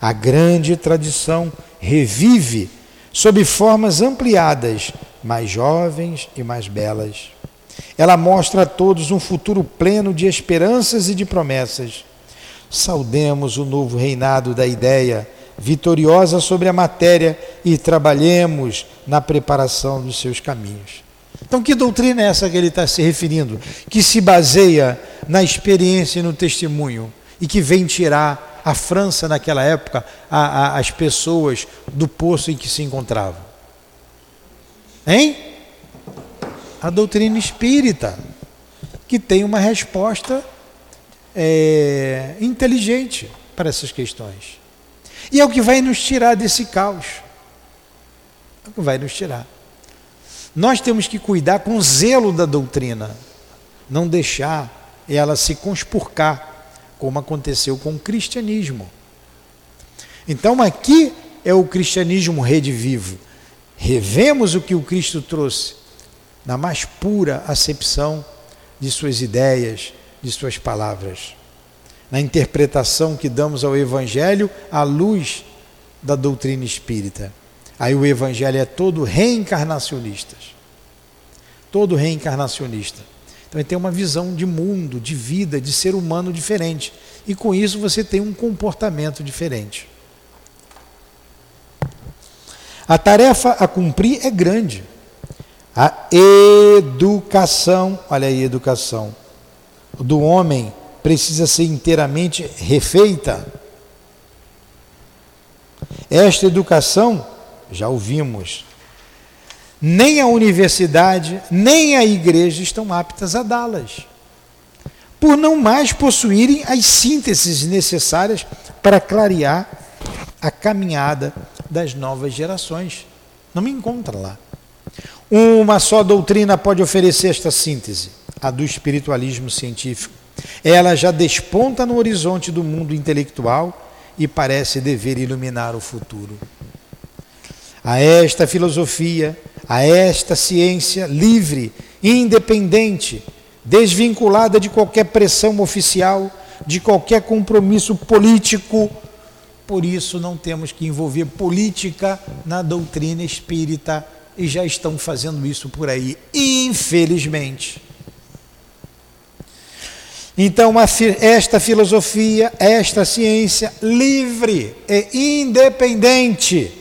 A grande tradição revive sob formas ampliadas, mais jovens e mais belas. Ela mostra a todos um futuro pleno de esperanças e de promessas. Saudemos o novo reinado da ideia, vitoriosa sobre a matéria, e trabalhemos na preparação dos seus caminhos. Então, que doutrina é essa que ele está se referindo? Que se baseia na experiência e no testemunho e que vem tirar a França, naquela época, a, a, as pessoas do poço em que se encontravam. Hein? A doutrina espírita, que tem uma resposta é, inteligente para essas questões. E é o que vai nos tirar desse caos. É o que vai nos tirar. Nós temos que cuidar com zelo da doutrina, não deixar ela se conspurcar, como aconteceu com o cristianismo. Então aqui é o cristianismo rede vivo. Revemos o que o Cristo trouxe na mais pura acepção de suas ideias, de suas palavras, na interpretação que damos ao Evangelho à luz da doutrina espírita. Aí o Evangelho é todo reencarnacionista. Todo reencarnacionista. Então ele tem uma visão de mundo, de vida, de ser humano diferente. E com isso você tem um comportamento diferente. A tarefa a cumprir é grande A educação, olha aí, educação do homem precisa ser inteiramente refeita. Esta educação, já ouvimos, nem a universidade, nem a igreja estão aptas a dá-las, por não mais possuírem as sínteses necessárias para clarear a caminhada das novas gerações. Não me encontra lá. Uma só doutrina pode oferecer esta síntese, a do espiritualismo científico. Ela já desponta no horizonte do mundo intelectual e parece dever iluminar o futuro. A esta filosofia, a esta ciência livre, independente, desvinculada de qualquer pressão oficial, de qualquer compromisso político, por isso não temos que envolver política na doutrina espírita e já estão fazendo isso por aí, infelizmente. Então, esta filosofia, esta ciência livre e independente,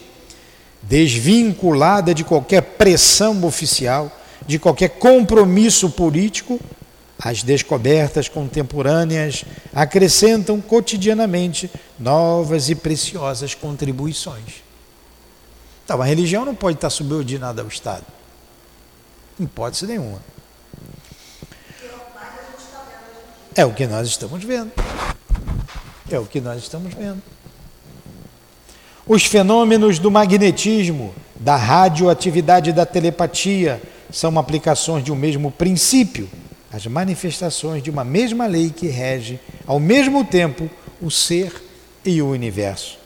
desvinculada de qualquer pressão oficial, de qualquer compromisso político, as descobertas contemporâneas acrescentam cotidianamente novas e preciosas contribuições. Então, a religião não pode estar subordinada ao Estado. Em hipótese nenhuma. É o que nós estamos vendo. É o que nós estamos vendo. Os fenômenos do magnetismo, da radioatividade e da telepatia são aplicações de um mesmo princípio, as manifestações de uma mesma lei que rege, ao mesmo tempo, o ser e o universo.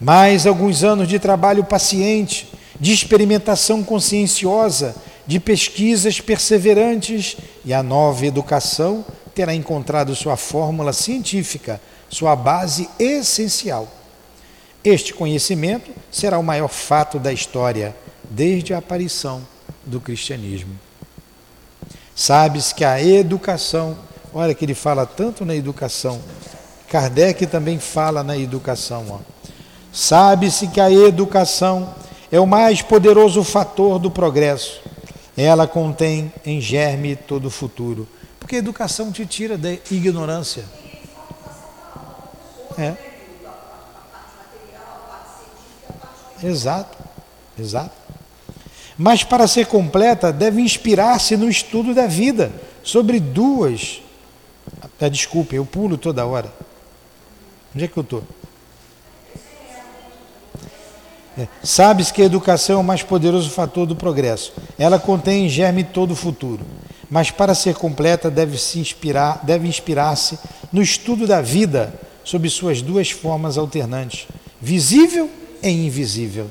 Mais alguns anos de trabalho paciente, de experimentação conscienciosa, de pesquisas perseverantes e a nova educação terá encontrado sua fórmula científica, sua base essencial. Este conhecimento será o maior fato da história desde a aparição do cristianismo. Sabe-se que a educação, olha que ele fala tanto na educação, Kardec também fala na educação. Sabe-se que a educação é o mais poderoso fator do progresso. Ela contém em germe todo o futuro. Porque a educação te tira da ignorância. É. Exato, exato. Mas para ser completa, deve inspirar-se no estudo da vida sobre duas. Ah, desculpe, eu pulo toda hora. Onde é que eu estou? É. Sabes que a educação é o mais poderoso fator do progresso. Ela contém em germe todo o futuro mas para ser completa deve se inspirar, deve inspirar-se no estudo da vida sob suas duas formas alternantes, visível e invisível.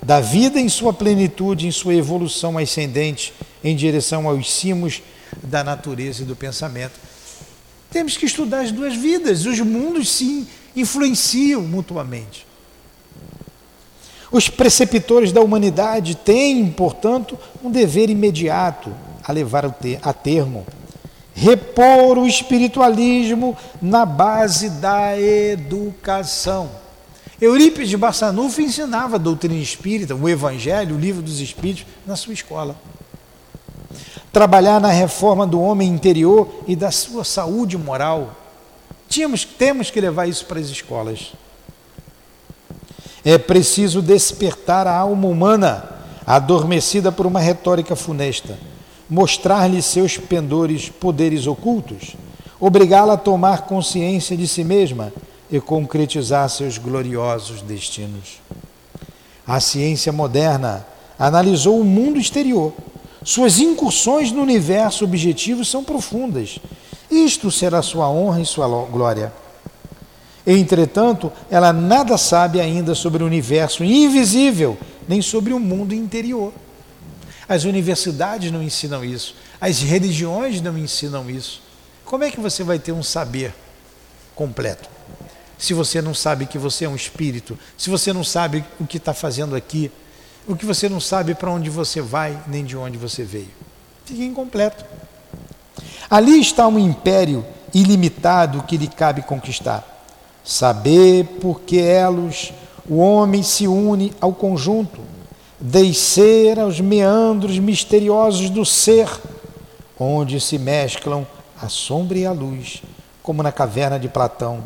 Da vida em sua plenitude, em sua evolução ascendente em direção aos cimos da natureza e do pensamento. Temos que estudar as duas vidas, os mundos se influenciam mutuamente. Os preceptores da humanidade têm, portanto, um dever imediato a levar a termo. Repor o espiritualismo na base da educação. Eurípides de Barçanufo ensinava a doutrina espírita, o Evangelho, o livro dos Espíritos, na sua escola. Trabalhar na reforma do homem interior e da sua saúde moral. Tínhamos, temos que levar isso para as escolas. É preciso despertar a alma humana, adormecida por uma retórica funesta mostrar-lhe seus pendores poderes ocultos, obrigá-la a tomar consciência de si mesma e concretizar seus gloriosos destinos. A ciência moderna analisou o mundo exterior. Suas incursões no universo objetivo são profundas. Isto será sua honra e sua glória. Entretanto, ela nada sabe ainda sobre o universo invisível, nem sobre o mundo interior. As universidades não ensinam isso, as religiões não ensinam isso. Como é que você vai ter um saber completo? Se você não sabe que você é um espírito, se você não sabe o que está fazendo aqui, o que você não sabe para onde você vai, nem de onde você veio. Fica incompleto. Ali está um império ilimitado que lhe cabe conquistar. Saber por que elos o homem se une ao conjunto descer aos meandros misteriosos do ser, onde se mesclam a sombra e a luz, como na caverna de Platão,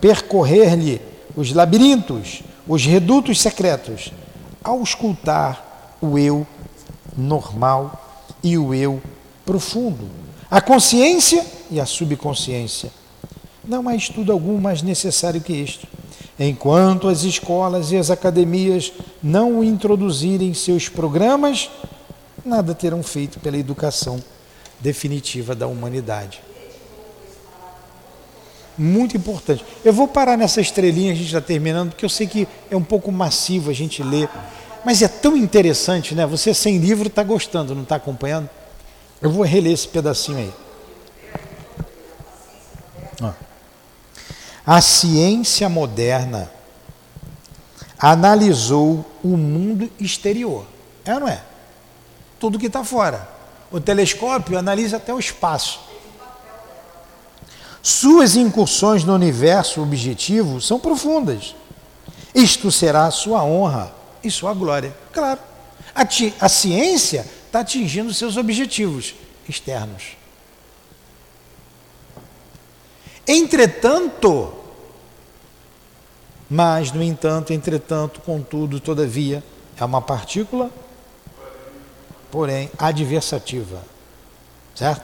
percorrer-lhe os labirintos, os redutos secretos, auscultar o eu normal e o eu profundo, a consciência e a subconsciência. Não há estudo algum mais necessário que este. Enquanto as escolas e as academias não o introduzirem em seus programas, nada terão feito pela educação definitiva da humanidade. Muito importante. Eu vou parar nessa estrelinha, a gente está terminando, porque eu sei que é um pouco massivo a gente ler. Mas é tão interessante, né? Você sem livro está gostando, não está acompanhando? Eu vou reler esse pedacinho aí. A ciência moderna analisou o mundo exterior. É ou não é? Tudo que está fora. O telescópio analisa até o espaço. Suas incursões no universo objetivo são profundas. Isto será sua honra e sua glória. Claro, a, a ciência está atingindo seus objetivos externos. Entretanto, mas, no entanto, entretanto, contudo, todavia, é uma partícula, porém, adversativa. Certo?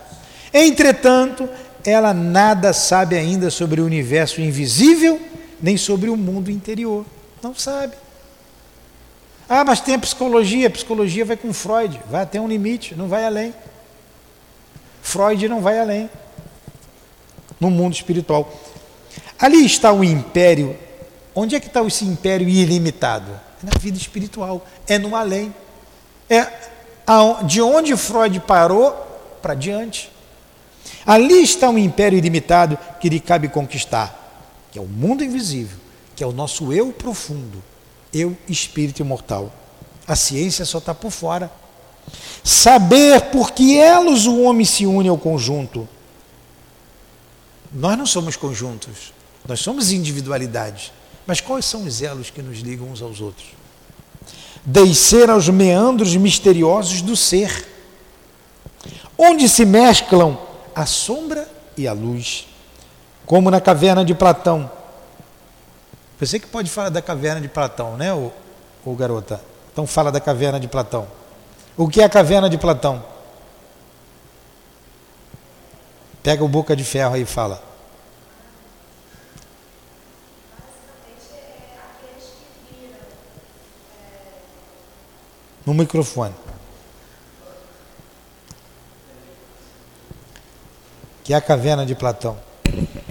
Entretanto, ela nada sabe ainda sobre o universo invisível, nem sobre o mundo interior. Não sabe. Ah, mas tem a psicologia. A psicologia vai com Freud, vai até um limite, não vai além. Freud não vai além no mundo espiritual. Ali está o império. Onde é que está esse império ilimitado? É na vida espiritual, é no além. É de onde Freud parou para diante. Ali está um império ilimitado que lhe cabe conquistar, que é o mundo invisível, que é o nosso eu profundo, eu espírito imortal. A ciência só está por fora. Saber por que elos o homem se une ao conjunto nós não somos conjuntos, nós somos individualidades. Mas quais são os elos que nos ligam uns aos outros? Descer aos meandros misteriosos do ser, onde se mesclam a sombra e a luz, como na caverna de Platão. Você que pode falar da caverna de Platão, né, ô, ô garota? Então fala da caverna de Platão. O que é a caverna de Platão? Pega o boca de ferro aí e fala. No microfone. Que é a caverna de Platão.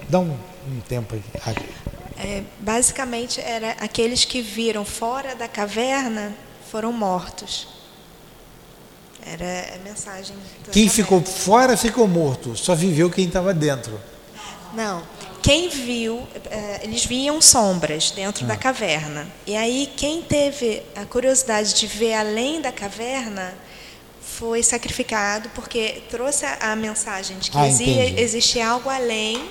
Dá um, um tempo aí. É, basicamente, era aqueles que viram fora da caverna foram mortos. Era a mensagem. Quem ficou fora ficou morto, só viveu quem estava dentro. Não. Quem viu, eh, eles viam sombras dentro ah. da caverna. E aí, quem teve a curiosidade de ver além da caverna foi sacrificado, porque trouxe a mensagem de que ah, existia algo além.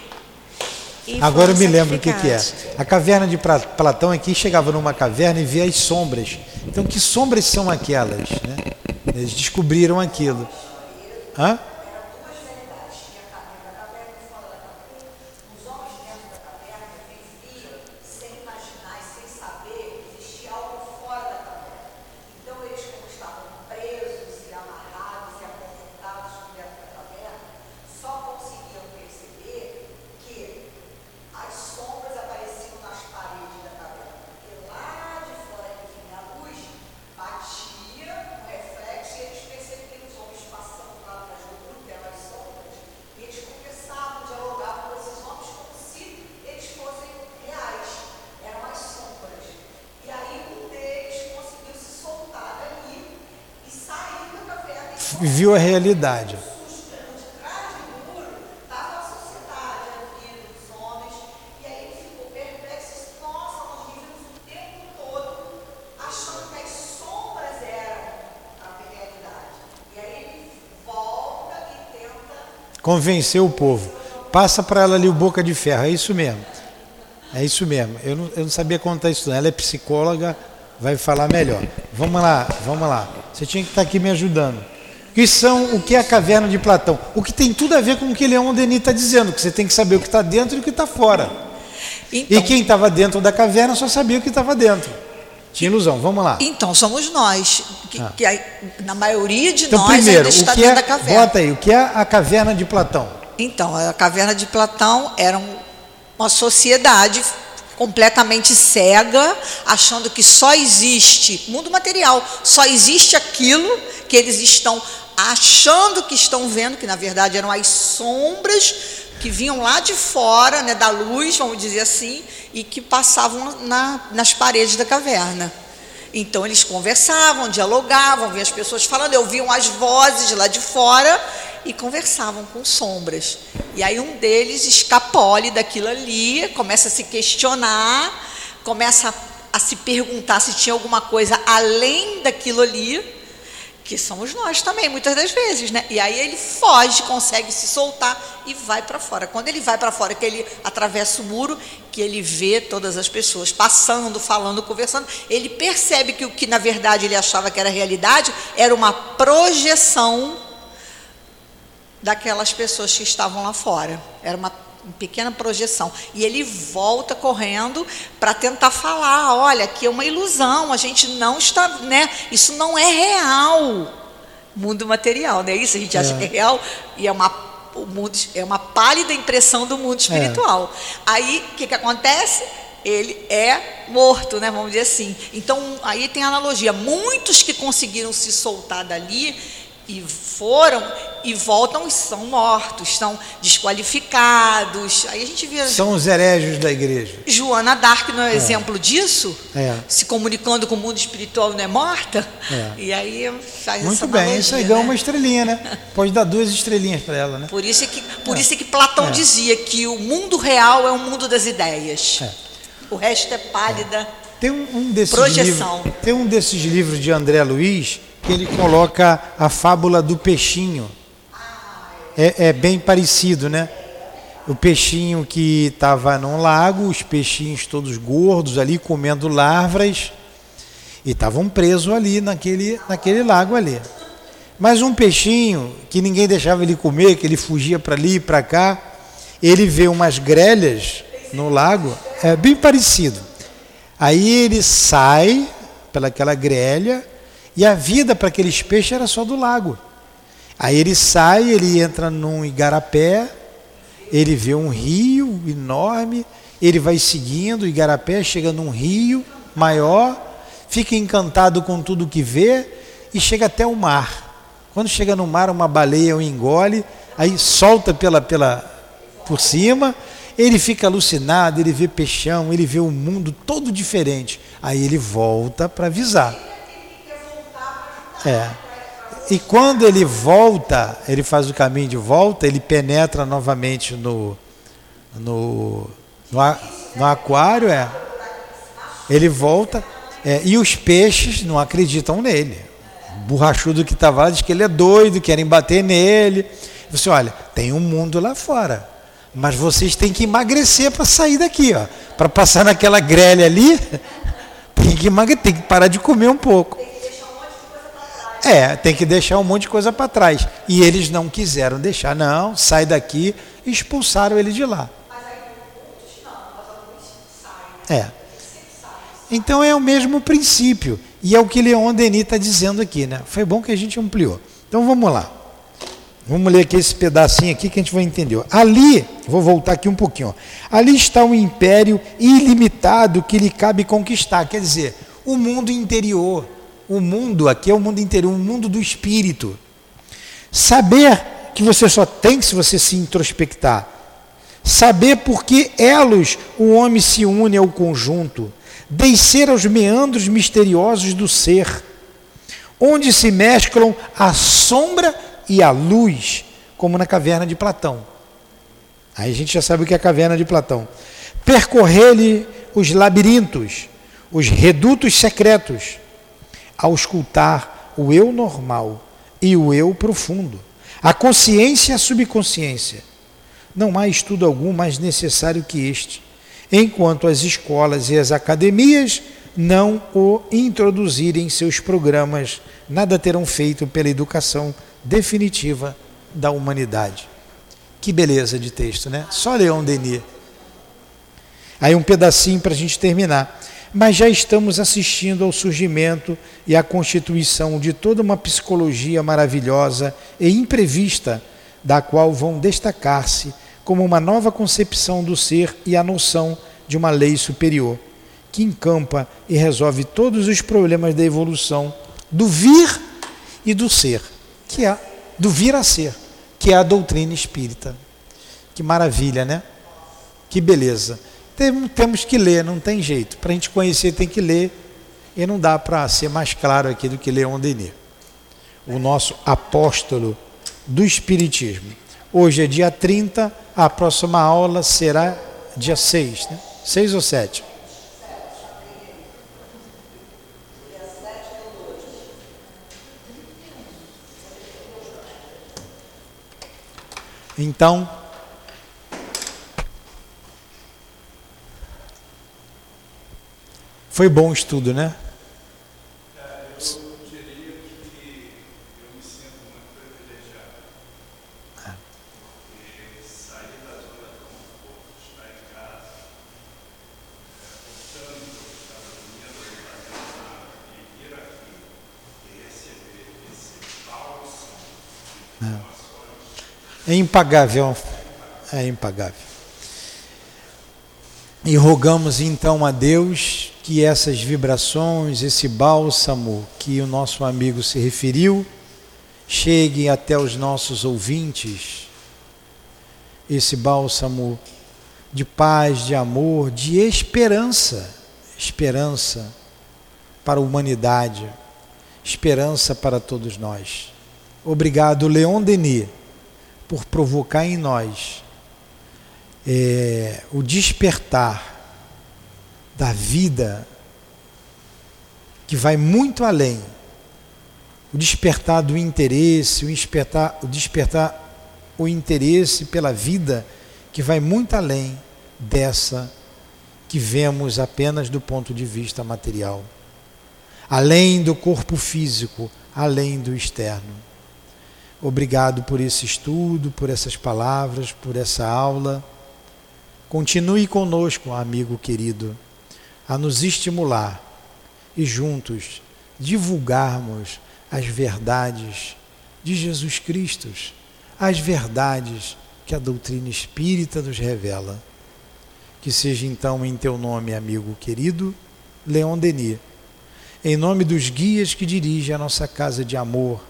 Agora eu me lembro o que, que é. A caverna de Platão aqui chegava numa caverna e via as sombras. Então, que sombras são aquelas? Né? Eles descobriram aquilo. Hã? Viu a realidade. Convencer o povo. Passa para ela ali o boca de ferro, é isso mesmo. É isso mesmo. Eu não, eu não sabia contar isso. Ela é psicóloga vai falar melhor. Vamos lá, vamos lá. Você tinha que estar aqui me ajudando. Que são o que é a caverna de Platão? O que tem tudo a ver com o que Leon Denis está dizendo, que você tem que saber o que está dentro e o que está fora. Então, e quem estava dentro da caverna só sabia o que estava dentro. Tinha ilusão, vamos lá. Então, somos nós. Que, ah. que na maioria de então, nós primeiro, ainda está dentro é, da caverna. Bota aí, o que é a caverna de Platão? Então, a caverna de Platão era uma sociedade completamente cega, achando que só existe mundo material, só existe aquilo que eles estão achando que estão vendo, que na verdade eram as sombras que vinham lá de fora, né, da luz, vamos dizer assim, e que passavam na, nas paredes da caverna. Então eles conversavam, dialogavam, viam as pessoas falando, ouviam as vozes lá de fora e conversavam com sombras. E aí um deles escapole daquilo ali, começa a se questionar, começa a, a se perguntar se tinha alguma coisa além daquilo ali que somos nós também, muitas das vezes, né? E aí ele foge, consegue se soltar e vai para fora. Quando ele vai para fora, que ele atravessa o muro, que ele vê todas as pessoas passando, falando, conversando, ele percebe que o que na verdade ele achava que era realidade era uma projeção daquelas pessoas que estavam lá fora. Era uma pequena projeção. E ele volta correndo para tentar falar, olha, aqui é uma ilusão, a gente não está, né? Isso não é real. Mundo material, não é isso? A gente acha é. que é real e é uma o mundo é uma pálida impressão do mundo espiritual. É. Aí o que, que acontece? Ele é morto, né? Vamos dizer assim. Então aí tem a analogia. Muitos que conseguiram se soltar dali e foram e voltam e são mortos, são desqualificados. Aí a gente vê. São os herégios da igreja. Joana Dark não é, é. exemplo disso? É. Se comunicando com o mundo espiritual não é morta? É. E aí faz Muito bem, analogia, isso aí né? uma estrelinha, né? Pode dar duas estrelinhas para ela, né? Por isso é que, por é. isso é que Platão é. dizia que o mundo real é o mundo das ideias. É. O resto é pálida. Tem um, um desses projeção. Livros, tem um desses livros de André Luiz que ele coloca a fábula do peixinho. É, é bem parecido, né? O peixinho que estava num lago, os peixinhos todos gordos ali comendo larvas e estavam presos ali naquele, naquele lago ali. Mas um peixinho que ninguém deixava ele comer, que ele fugia para ali e para cá, ele vê umas grelhas no lago, é bem parecido. Aí ele sai pelaquela grelha e a vida para aqueles peixes era só do lago. Aí ele sai, ele entra num igarapé, ele vê um rio enorme, ele vai seguindo, o igarapé chega num rio maior, fica encantado com tudo que vê e chega até o mar. Quando chega no mar, uma baleia o engole, aí solta pela, pela por cima, ele fica alucinado, ele vê peixão, ele vê o um mundo todo diferente. Aí ele volta para avisar. É. E quando ele volta, ele faz o caminho de volta, ele penetra novamente no, no, no, no aquário, é. Ele volta, é, e os peixes não acreditam nele. O borrachudo que estava lá diz que ele é doido, querem bater nele. Você olha, tem um mundo lá fora, mas vocês têm que emagrecer para sair daqui, ó, para passar naquela grelha ali. Tem que emagrecer, tem que parar de comer um pouco. É, tem que deixar um monte de coisa para trás. E eles não quiseram deixar, não, sai daqui, expulsaram ele de lá. É. Então é o mesmo princípio. E é o que Leon Denis está dizendo aqui, né? Foi bom que a gente ampliou. Então vamos lá. Vamos ler aqui esse pedacinho aqui que a gente vai entender. Ali, vou voltar aqui um pouquinho. Ó. Ali está um império ilimitado que lhe cabe conquistar. Quer dizer, o mundo interior o mundo aqui é o mundo interior, o mundo do espírito. Saber que você só tem se você se introspectar. Saber por que elos o homem se une ao conjunto. Descer aos meandros misteriosos do ser, onde se mesclam a sombra e a luz, como na caverna de Platão. Aí a gente já sabe o que é a caverna de Platão. Percorrer-lhe os labirintos, os redutos secretos, ao escutar o eu normal e o eu profundo, a consciência e a subconsciência. Não há estudo algum mais necessário que este, enquanto as escolas e as academias não o introduzirem em seus programas, nada terão feito pela educação definitiva da humanidade. Que beleza de texto, né? Só Leon Denis. Aí um pedacinho para a gente terminar. Mas já estamos assistindo ao surgimento e à constituição de toda uma psicologia maravilhosa e imprevista, da qual vão destacar-se como uma nova concepção do ser e a noção de uma lei superior, que encampa e resolve todos os problemas da evolução do vir e do ser, que é do vir a ser, que é a doutrina espírita. Que maravilha, né? Que beleza. Temos que ler, não tem jeito. Para a gente conhecer, tem que ler. E não dá para ser mais claro aqui do que Leon Denis, o nosso apóstolo do Espiritismo. Hoje é dia 30, a próxima aula será dia 6, né? 6 ou 7? Então, foi bom o estudo, né? É impagável. É impagável. E rogamos então a Deus que essas vibrações, esse bálsamo que o nosso amigo se referiu, chegue até os nossos ouvintes. Esse bálsamo de paz, de amor, de esperança, esperança para a humanidade, esperança para todos nós. Obrigado, Leon Denis por provocar em nós é, o despertar da vida que vai muito além, o despertar do interesse, o despertar, o despertar o interesse pela vida que vai muito além dessa que vemos apenas do ponto de vista material, além do corpo físico, além do externo. Obrigado por esse estudo, por essas palavras, por essa aula. Continue conosco, amigo querido, a nos estimular e juntos divulgarmos as verdades de Jesus Cristo, as verdades que a doutrina espírita nos revela. Que seja então em teu nome, amigo querido, Leon Denis, em nome dos guias que dirigem a nossa casa de amor,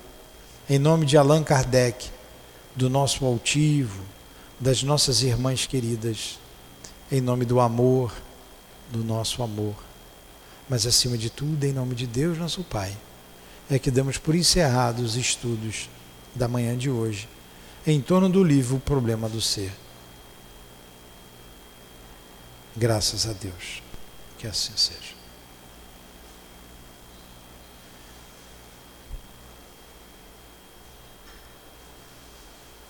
em nome de Allan Kardec, do nosso altivo, das nossas irmãs queridas, em nome do amor, do nosso amor, mas acima de tudo, em nome de Deus, nosso Pai, é que damos por encerrados os estudos da manhã de hoje, em torno do livro O Problema do Ser. Graças a Deus. Que assim seja.